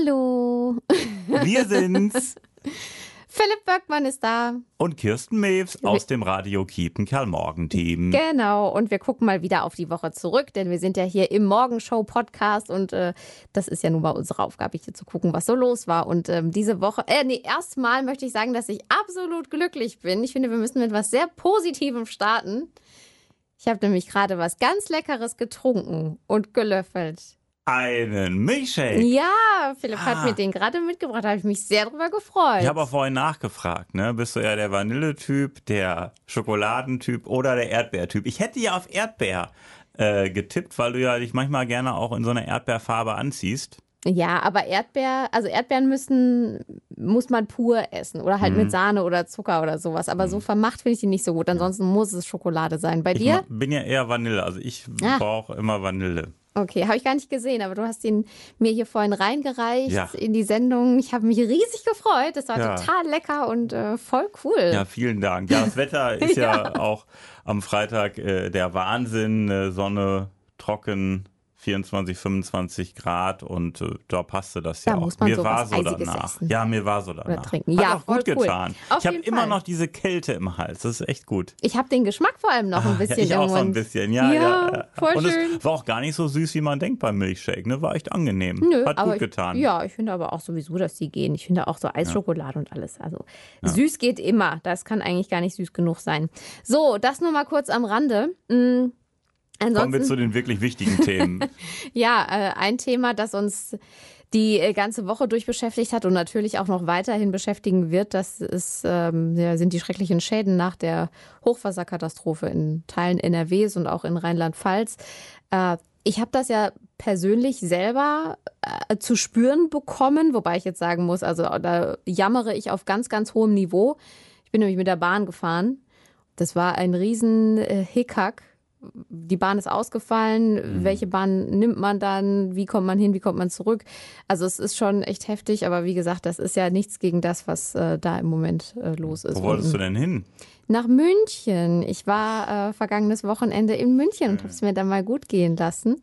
Hallo. Wir sind's. Philipp Böckmann ist da. Und Kirsten Mews aus dem Radio Kiepenkerl Morgenteam. Genau, und wir gucken mal wieder auf die Woche zurück, denn wir sind ja hier im Morgenshow-Podcast und äh, das ist ja nun mal unsere Aufgabe, hier zu gucken, was so los war. Und ähm, diese Woche, äh, nee, erstmal möchte ich sagen, dass ich absolut glücklich bin. Ich finde, wir müssen mit was sehr Positivem starten. Ich habe nämlich gerade was ganz Leckeres getrunken und gelöffelt. Einen Milchshake. Ja, Philipp Ah. hat mir den gerade mitgebracht. Da habe ich mich sehr drüber gefreut. Ich habe auch vorhin nachgefragt, ne? Bist du eher der Vanilletyp, der Schokoladentyp oder der Erdbeertyp? Ich hätte ja auf Erdbeer äh, getippt, weil du ja dich manchmal gerne auch in so einer Erdbeerfarbe anziehst. Ja, aber Erdbeer, also Erdbeeren müssen, muss man pur essen oder halt Mhm. mit Sahne oder Zucker oder sowas. Aber so vermacht finde ich die nicht so gut. Ansonsten muss es Schokolade sein. Bei Ich dir? ma- bin ja eher Vanille, also ich Ah. brauche immer Vanille. Okay, habe ich gar nicht gesehen, aber du hast ihn mir hier vorhin reingereicht Ja. in die Sendung. Ich habe mich riesig gefreut. Das war Ja. total lecker und äh, voll cool. Ja, vielen Dank. Ja, das Wetter ist ja, auch am Freitag äh, der Wahnsinn. Äh, Sonne, trocken, 24, 25 Grad und äh, da passte das ja Da auch. muss man mir war so danach. essen. Ja, mir war so danach. trinken. Hat Ja, auch gut cool. getan. Auf ich habe immer noch diese Kälte im Hals. Das ist echt gut. Ich habe den Geschmack vor allem noch ein Ah, bisschen ja, ich auch so ein bisschen. Ja, Ja, ja. ja. voll und schön. es war auch gar nicht so süß, wie man denkt beim Milchshake. Ne? War echt angenehm. Nö, Hat gut getan. Ich, ja, ich finde aber auch sowieso, dass die gehen. Ich finde auch so Eisschokolade und alles. Also süß geht immer. Das kann eigentlich gar nicht süß genug sein. So, das nur mal kurz am Rande. Mm, Kommen wir Ansonsten, zu den wirklich wichtigen Themen. ja, äh, ein Thema, das uns die äh, ganze Woche durch beschäftigt hat und natürlich auch noch weiterhin beschäftigen wird, das ist, ähm, ja, sind die schrecklichen Schäden nach der Hochwasserkatastrophe in Teilen NRWs und auch in Rheinland-Pfalz. Äh, ich habe das ja persönlich selber äh, zu spüren bekommen, wobei ich jetzt sagen muss, also da jammere ich auf ganz, ganz hohem Niveau. Ich bin nämlich mit der Bahn gefahren. Das war ein riesen äh, Hickhack. Die Bahn ist ausgefallen. Welche Bahn nimmt man dann? Wie kommt man hin? Wie kommt man zurück? Also es ist schon echt heftig, aber wie gesagt, das ist ja nichts gegen das, was äh, da im Moment äh, los ist. Wo wolltest du Und, denn hin? Nach München. Ich war äh, vergangenes Wochenende in München und habe es mir dann mal gut gehen lassen.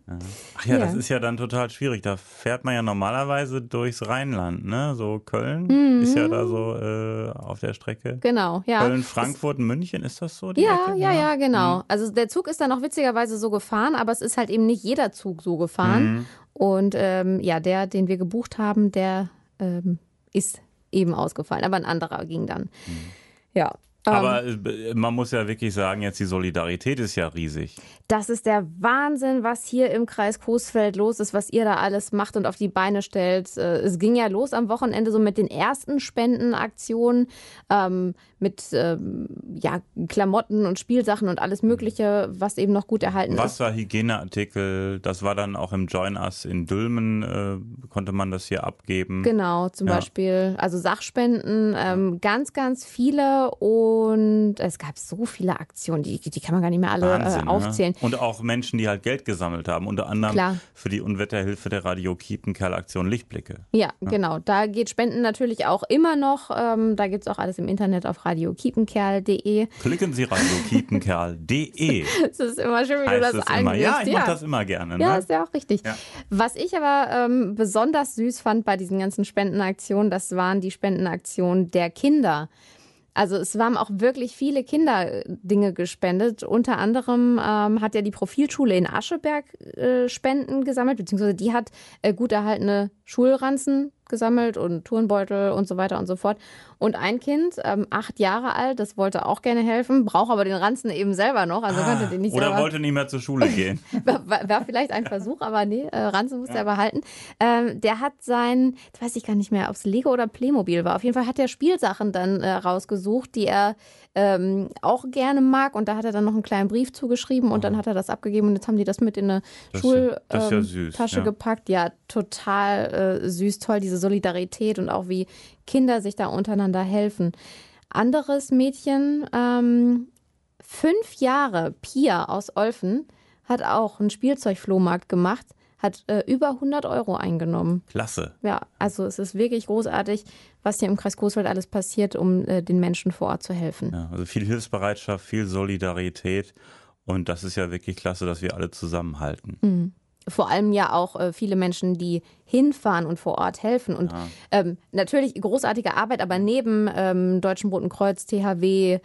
Ach ja, Ja. das ist ja dann total schwierig. Da fährt man ja normalerweise durchs Rheinland, ne? So Köln Mhm. ist ja da so äh, auf der Strecke. Genau, ja. Köln, Frankfurt, München, ist das so? Ja, Ecke? ja, ja, Mhm. genau. Also der Zug ist dann auch witzigerweise so gefahren, aber es ist halt eben nicht jeder Zug so gefahren. Mhm. Und ähm, ja, der, den wir gebucht haben, der ähm, ist eben ausgefallen. Aber ein anderer ging dann. Ja. Ähm, Aber äh, man muss ja wirklich sagen, jetzt die Solidarität ist ja riesig. Das ist der Wahnsinn, was hier im Kreis Coesfeld los ist, was ihr da alles macht und auf die Beine stellt. Äh, Es ging ja los am Wochenende so mit den ersten Spendenaktionen, ähm, mit ähm, ja, Klamotten und Spielsachen und alles Mögliche, was eben noch gut erhalten ist. Wasser, Hygieneartikel, das war dann auch im Join Us in Dülmen, äh, konnte man das hier abgeben. Genau, zum Ja. Beispiel, also Sachspenden, ähm, ganz, ganz viele und es gab so viele Aktionen, die, die kann man gar nicht mehr alle Wahnsinn, äh, aufzählen. Ne? Und auch Menschen, die halt Geld gesammelt haben, unter anderem Klar. für die Unwetterhilfe der Radio Kiepenkerl Aktion Lichtblicke. Ja, genau. Da geht Spenden natürlich auch immer noch. Ähm, da gibt's auch alles im Internet auf radiokiepenkerl.de. Klicken Sie radiokiepenkerl.de. Es ist immer schön, wie du das es immer. Ja, ich mache das immer gerne. Ja, Ne? ist ja auch richtig. Ja. Was ich aber ähm, besonders süß fand bei diesen ganzen Spendenaktionen, das waren die Spendenaktionen der Kinder. Also es haben auch wirklich viele Kinder äh, Dinge gespendet. Unter anderem ähm, hat ja die Profilschule in Ascheberg äh, Spenden gesammelt, beziehungsweise die hat äh, gut erhaltene Schulranzen gesammelt und Turnbeutel und so weiter und so fort. Und ein Kind, ähm, acht Jahre alt, das wollte auch gerne helfen, braucht aber den Ranzen eben selber noch, also konnte den nicht Ah, Oder selber wollte nicht mehr zur Schule gehen. war, war war vielleicht ein Versuch, aber nee, äh, Ranzen musste er behalten. Ähm, der hat sein, jetzt weiß ich gar nicht mehr, ob es Lego oder Playmobil war. Auf jeden Fall hat er Spielsachen dann äh, rausgesucht, die er ähm, auch gerne mag. Und da hat er dann noch einen kleinen Brief zugeschrieben und dann hat er das abgegeben und jetzt haben die das mit in eine ist ja- ist ja Schultasche ja. gepackt. Ja, total äh, süß, toll, diese Solidarität und auch wie Kinder sich da untereinander helfen. Anderes Mädchen, ähm, fünf Jahre, Pia aus Olfen, hat auch einen Spielzeugflohmarkt gemacht, hat äh, über 100 Euro eingenommen. Klasse. Ja, also es ist wirklich großartig, was hier im Kreis Coesfeld alles passiert, um äh, den Menschen vor Ort zu helfen. Ja, also viel Hilfsbereitschaft, viel Solidarität. Und das ist ja wirklich klasse, dass wir alle zusammenhalten. Vor allem ja auch äh, viele Menschen, die hinfahren und vor Ort helfen. Und ja. ähm, natürlich großartige Arbeit, aber neben ähm, Deutschen Roten Kreuz, THW,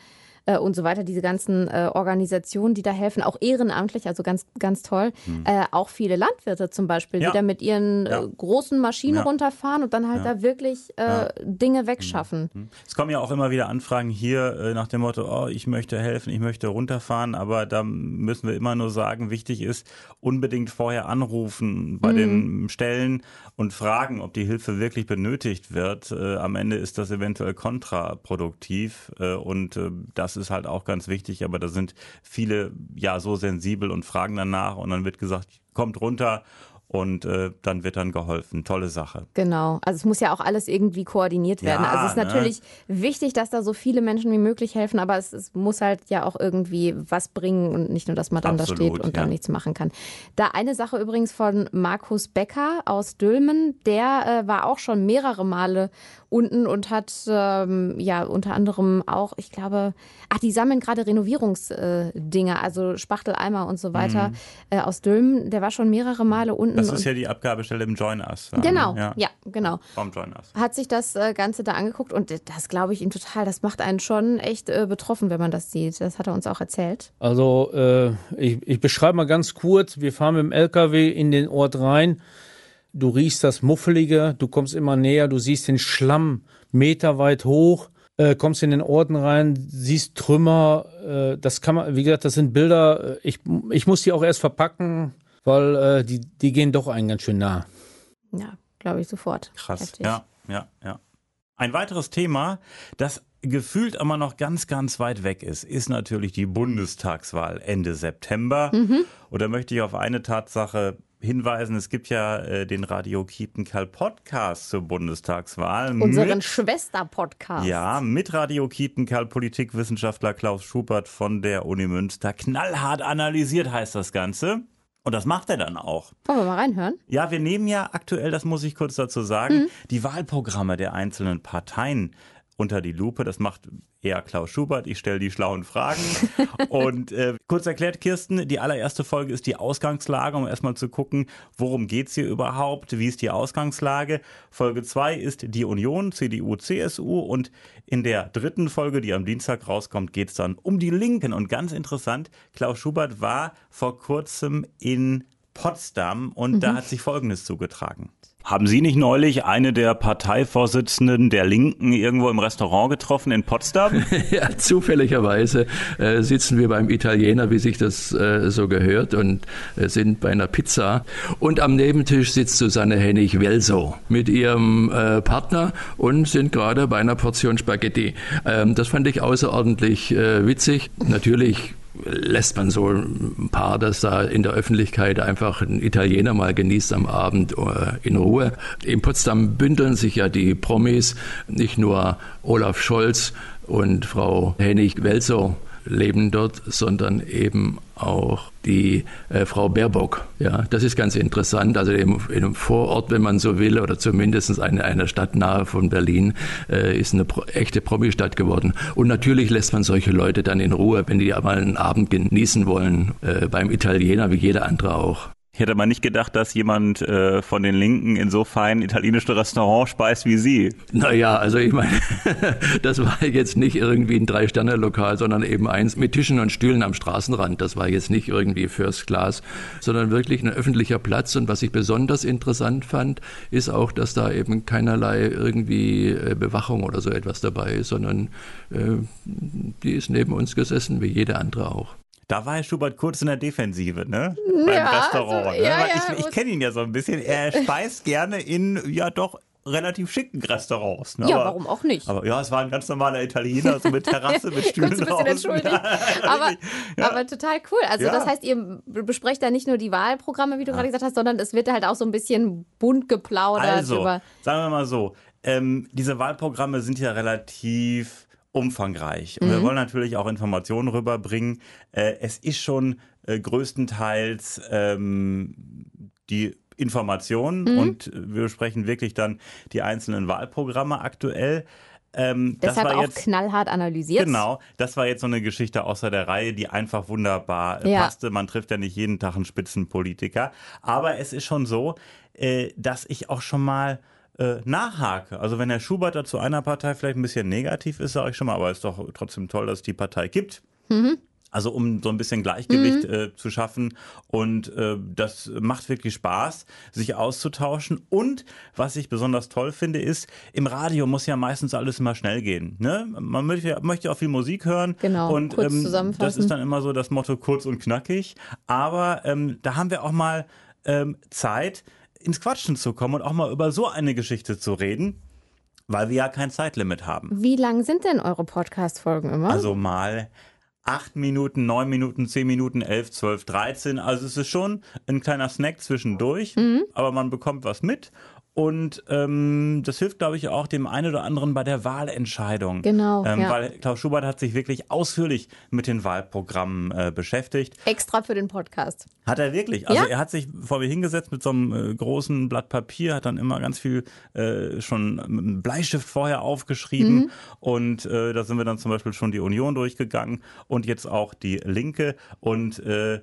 äh, und so weiter, diese ganzen äh, Organisationen, die da helfen, auch ehrenamtlich, also ganz, ganz toll. Mhm. Äh, auch viele Landwirte zum Beispiel, ja. die da mit ihren ja. Äh, großen Maschinen ja. runterfahren und dann halt da wirklich äh, Dinge wegschaffen. Mhm. Mhm. Es kommen ja auch immer wieder Anfragen hier äh, nach dem Motto, oh, ich möchte helfen, ich möchte runterfahren, aber da müssen wir immer nur sagen, wichtig ist, unbedingt vorher anrufen bei mhm. den Stellen und fragen, ob die Hilfe wirklich benötigt wird. Am Ende ist das eventuell kontraproduktiv und äh, das ist halt auch ganz wichtig. Aber da sind viele ja so sensibel und fragen danach und dann wird gesagt, kommt runter und äh, dann wird dann geholfen. Tolle Sache. Genau. Also es muss ja auch alles irgendwie koordiniert werden. Ja, also es ist ne? natürlich wichtig, dass da so viele Menschen wie möglich helfen, aber es, es, muss halt ja auch irgendwie was bringen und nicht nur, dass man dann Absolut, da steht und ja. dann nichts machen kann. Da eine Sache übrigens von Markus Becker aus Dülmen, der äh, war auch schon mehrere Male unten und hat ähm, ja unter anderem auch, ich glaube, ach, die sammeln gerade Renovierungsdinger, äh, also Spachteleimer und so weiter mhm. äh, aus Dülmen. Der war schon mehrere Male unten. Das ist ja die Abgabestelle im Join Us. Genau, ja, ja genau. Vom Join Us. Hat sich das äh, Ganze da angeguckt und das glaube ich ihm total, das macht einen schon echt äh, betroffen, wenn man das sieht. Das hat er uns auch erzählt. Also äh, ich, ich beschreibe mal ganz kurz, wir fahren mit dem LKW in den Ort rein du riechst das Muffelige, du kommst immer näher, du siehst den Schlamm meterweit hoch, äh, kommst in den Orden rein, siehst Trümmer, äh, das kann man, wie gesagt, das sind Bilder, ich, ich muss die auch erst verpacken, weil äh, die, die gehen doch einen ganz schön nah. Ja, glaube ich sofort. Krass, Heftig. ja, ja, ja. Ein weiteres Thema, das gefühlt immer noch ganz, ganz weit weg ist, ist natürlich die Bundestagswahl Ende September. Mhm. Und da möchte ich auf eine Tatsache hinweisen, es gibt ja äh, den Radio Kiepenkerl Podcast zur Bundestagswahl. Unseren Schwester-Podcast. Ja, mit Radio Kiepenkerl Politikwissenschaftler Klaus Schubert von der Uni Münster. Knallhart analysiert heißt das Ganze. Und das macht er dann auch. Wollen wir mal reinhören? Ja, wir nehmen ja aktuell, das muss ich kurz dazu sagen, mhm. die Wahlprogramme der einzelnen Parteien unter die Lupe. Das macht eher Klaus Schubert. Ich stelle die schlauen Fragen. und äh, kurz erklärt, Kirsten, die allererste Folge ist die Ausgangslage, um erstmal zu gucken, worum geht es hier überhaupt, wie ist die Ausgangslage. Folge 2 ist die Union, CDU, CSU. Und in der dritten Folge, die am Dienstag rauskommt, geht es dann um die Linken. Und ganz interessant, Klaus Schubert war vor kurzem in Potsdam und mhm. da hat sich Folgendes zugetragen. Haben Sie nicht neulich eine der Parteivorsitzenden der Linken irgendwo im Restaurant getroffen in Potsdam? ja, zufälligerweise äh, sitzen wir beim Italiener, wie sich das äh, so gehört, und äh, sind bei einer Pizza. Und am Nebentisch sitzt Susanne Hennig-Welso mit ihrem äh, Partner und sind gerade bei einer Portion Spaghetti. Ähm, das fand ich außerordentlich äh, witzig. Natürlich lässt man so ein Paar, das da in der Öffentlichkeit einfach ein Italiener mal genießt am Abend äh, in Ruhe. In Potsdam bündeln sich ja die Promis, nicht nur Olaf Scholz und Frau Hennig-Welzow leben dort, sondern eben auch die äh, Frau Baerbock. Ja, das ist ganz interessant. Also im, in einem Vorort, wenn man so will, oder zumindest eine, einer Stadt nahe von Berlin, äh, ist eine pro, echte Promi-Stadt geworden. Und natürlich lässt man solche Leute dann in Ruhe, wenn die mal einen Abend genießen wollen, äh, beim Italiener, wie jeder andere auch. Ich hätte mal nicht gedacht, dass jemand äh, von den Linken in so feinen italienischen Restaurant speist wie Sie. Naja, also ich meine, das war jetzt nicht irgendwie ein Drei-Sterne-Lokal, sondern eben eins mit Tischen und Stühlen am Straßenrand. Das war jetzt nicht irgendwie First Class, sondern wirklich ein öffentlicher Platz. Und was ich besonders interessant fand, ist auch, dass da eben keinerlei irgendwie äh, Bewachung oder so etwas dabei ist, sondern äh, die ist neben uns gesessen, wie jede andere auch. Da war Herr Schubert kurz in der Defensive, ne? Beim ja, Restaurant. Also, ja, ne? ja, ich, ich kenne ihn ja so ein bisschen. Er speist gerne in, ja doch, relativ schicken Restaurants. Ne? Ja, aber, warum auch nicht? Aber ja, es war ein ganz normaler Italiener, so mit Terrasse, mit Stühlen draußen. entschuldigt. aber, ja. aber total cool. Also ja. das heißt, ihr besprecht da nicht nur die Wahlprogramme, wie du ja. gerade gesagt hast, sondern es wird halt auch so ein bisschen bunt geplaudert. Also, über sagen wir mal so, ähm, diese Wahlprogramme sind ja relativ umfangreich. Und mhm. wir wollen natürlich auch Informationen rüberbringen. Äh, es ist schon äh, größtenteils ähm, die Information mhm. und wir besprechen wirklich dann die einzelnen Wahlprogramme aktuell. ähm, das Deshalb war auch jetzt knallhart analysiert. Genau, das war jetzt so eine Geschichte außer der Reihe, die einfach wunderbar äh, Ja. passte. Man trifft ja nicht jeden Tag einen Spitzenpolitiker. Aber es ist schon so, äh, dass ich auch schon mal äh, nachhake. Also wenn Herr Schubert da zu einer Partei vielleicht ein bisschen negativ ist, sage ich schon mal, aber es ist doch trotzdem toll, dass es die Partei gibt. Also um so ein bisschen Gleichgewicht äh, zu schaffen. Und äh, das macht wirklich Spaß, sich auszutauschen. Und was ich besonders toll finde, ist, im Radio muss ja meistens alles immer schnell gehen. Ne? Man möchte, möchte auch viel Musik hören. Genau, Und kurz ähm, zusammenfassen. das ist dann immer so das Motto kurz und knackig. Aber ähm, da haben wir auch mal ähm, Zeit, ins Quatschen zu kommen und auch mal über so eine Geschichte zu reden, weil wir ja kein Zeitlimit haben. Wie lang sind denn eure Podcast-Folgen immer? Also mal acht Minuten, neun Minuten, zehn Minuten, elf, zwölf, dreizehn. Also es ist schon ein kleiner Snack zwischendurch, Mhm. aber man bekommt was mit. Und ähm, das hilft, glaube ich, auch dem einen oder anderen bei der Wahlentscheidung. Genau, Ähm, ja. Weil Klaus Schubert hat sich wirklich ausführlich mit den Wahlprogrammen äh, beschäftigt. Extra für den Podcast. Hat er wirklich. Also Ja? er hat sich vor mir hingesetzt mit so einem äh, großen Blatt Papier, hat dann immer ganz viel äh, schon mit einem Bleistift vorher aufgeschrieben. Mhm. Und äh, da sind wir dann zum Beispiel schon die Union durchgegangen und jetzt auch die Linke. Und äh, äh,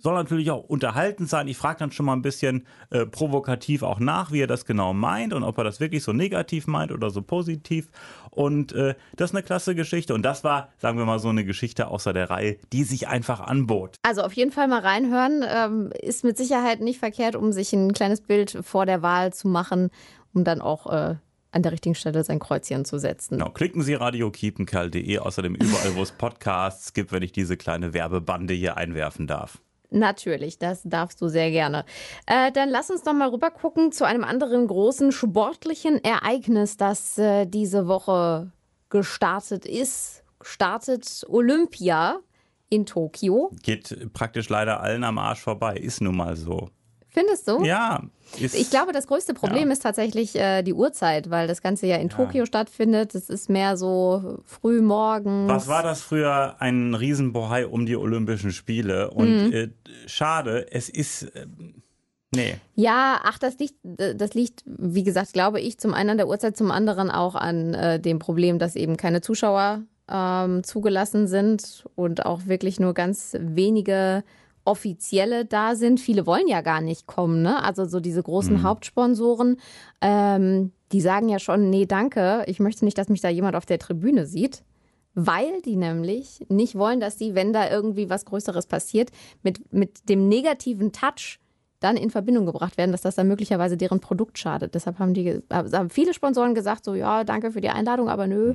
soll natürlich auch unterhaltend sein. Ich frage dann schon mal ein bisschen äh, provokativ auch nach, wie er das genau meint und ob er das wirklich so negativ meint oder so positiv. Und äh, das ist eine klasse Geschichte. Und das war, sagen wir mal, so eine Geschichte außer der Reihe, die sich einfach anbot. Also auf jeden Fall mal reinhören. Ähm, ist mit Sicherheit nicht verkehrt, um sich ein kleines Bild vor der Wahl zu machen, um dann auch äh, an der richtigen Stelle sein Kreuzchen zu setzen. Genau, klicken Sie radiokiepenkerl.de, außerdem überall, wo es Podcasts gibt, wenn ich diese kleine Werbebande hier einwerfen darf. Natürlich, das darfst du sehr gerne. Äh, dann lass uns noch mal rüber gucken zu einem anderen großen sportlichen Ereignis, das äh, diese Woche gestartet ist. Startet Olympia in Tokio. Geht praktisch leider allen am Arsch vorbei, ist nun mal so. Findest du? Ja, ist, Ich glaube, das größte Problem Ja. ist tatsächlich äh, die Uhrzeit, weil das Ganze ja in Tokio stattfindet. Es ist mehr so früh morgens. Was war das früher? Ein Riesenbohai um die Olympischen Spiele. Und Mhm. äh, schade, es ist. Äh, nee. Ja, ach, das liegt, das liegt, wie gesagt, glaube ich, zum einen an der Uhrzeit, zum anderen auch an äh, dem Problem, dass eben keine Zuschauer ähm, zugelassen sind und auch wirklich nur ganz wenige Offizielle da sind. Viele wollen ja gar nicht kommen, ne? Also so diese großen Hauptsponsoren, ähm, die sagen ja schon, nee, danke, ich möchte nicht, dass mich da jemand auf der Tribüne sieht. Weil die nämlich nicht wollen, dass die, wenn da irgendwie was Größeres passiert, mit, mit dem negativen Touch dann in Verbindung gebracht werden, dass das dann möglicherweise deren Produkt schadet. Deshalb haben die haben viele Sponsoren gesagt, so ja, danke für die Einladung, aber nö,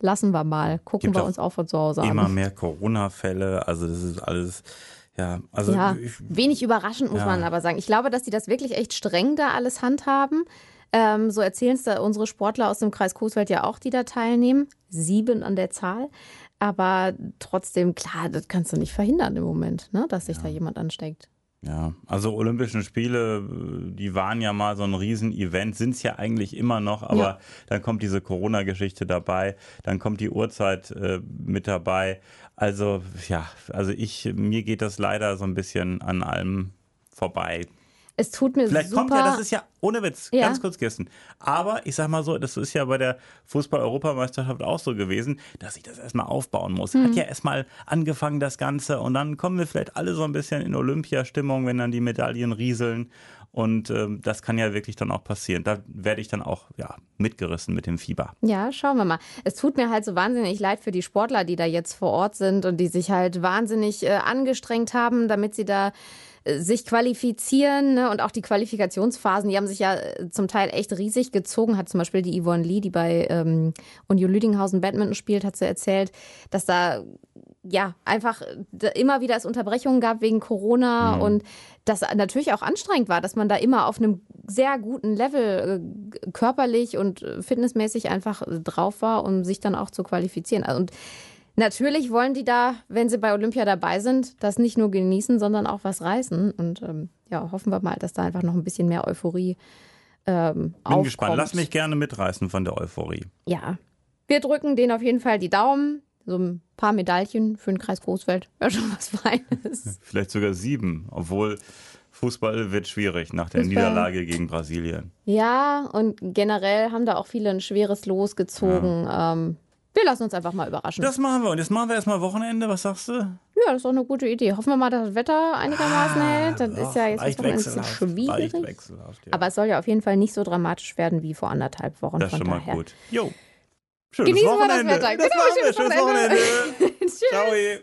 lassen wir mal. Gucken Gibt wir uns auch von zu Hause Immer an. mehr Corona-Fälle. Also, das ist alles. Ja, also. Ja, Ich, wenig überraschend muss Ja. man aber sagen. Ich glaube, dass die das wirklich echt streng da alles handhaben. Ähm, so erzählen es da unsere Sportler aus dem Kreis Coesfeld ja auch, die da teilnehmen. Sieben an der Zahl. Aber trotzdem, klar, das kannst du nicht verhindern im Moment, ne, dass sich da jemand ansteckt. Ja, also Olympischen Spiele, die waren ja mal so ein Riesenevent, sind es ja eigentlich immer noch, aber Ja. dann kommt diese Corona-Geschichte dabei, dann kommt die Uhrzeit äh, mit dabei. Also ja, also ich, mir geht das leider so ein bisschen an allem vorbei. Es tut mir Vielleicht super. kommt ja, das ist ja ohne Witz, Ja. ganz kurz Kirsten. Aber ich sag mal so, das ist ja bei der Fußball-Europameisterschaft auch so gewesen, dass ich das erstmal aufbauen muss. Mhm. Hat ja erstmal angefangen, das Ganze, und dann kommen wir vielleicht alle so ein bisschen in Olympiastimmung, wenn dann die Medaillen rieseln. Und ähm, das kann ja wirklich dann auch passieren. Da werde ich dann auch ja, mitgerissen mit dem Fieber. Ja, schauen wir mal. Es tut mir halt so wahnsinnig leid für die Sportler, die da jetzt vor Ort sind und die sich halt wahnsinnig äh, angestrengt haben, damit sie da sich qualifizieren ne? und auch die Qualifikationsphasen, die haben sich ja äh, zum Teil echt riesig gezogen, hat zum Beispiel die Yvonne Lee, die bei ähm, Union Lüdinghausen Badminton spielt, hat sie erzählt, dass da ja einfach äh, immer wieder es Unterbrechungen gab wegen Corona und das natürlich auch anstrengend war, dass man da immer auf einem sehr guten Level äh, körperlich und äh, fitnessmäßig einfach äh, drauf war, um sich dann auch zu qualifizieren. Also, Und natürlich wollen die da, wenn sie bei Olympia dabei sind, das nicht nur genießen, sondern auch was reißen. Und ähm, ja, hoffen wir mal, dass da einfach noch ein bisschen mehr Euphorie ähm, Bin aufkommt. gespannt. Lass mich gerne mitreißen von der Euphorie. Ja, wir drücken denen auf jeden Fall die Daumen. So ein paar Medaillen für den Kreis Großfeld wäre schon was Feines. Vielleicht sogar sieben, obwohl Fußball wird schwierig nach der Fußball. Niederlage gegen Brasilien. Ja, und generell haben da auch viele ein schweres Los gezogen. Ähm, wir lassen uns einfach mal überraschen. Das machen wir. Und jetzt machen wir erstmal Wochenende. Was sagst du? ja, das ist doch eine gute Idee. Hoffen wir mal, dass das Wetter einigermaßen hält. Das ist ja jetzt Wochenende ein bisschen schwierig. ja. Aber es soll ja auf jeden Fall nicht so dramatisch werden wie vor anderthalb Wochen. das ist schon mal daher. gut. Jo. Schönes Genießen wir das Wochenende. Wetter. Das Genau, schönes Schönes Wochenende. Wochenende. Tschüss. Ciao.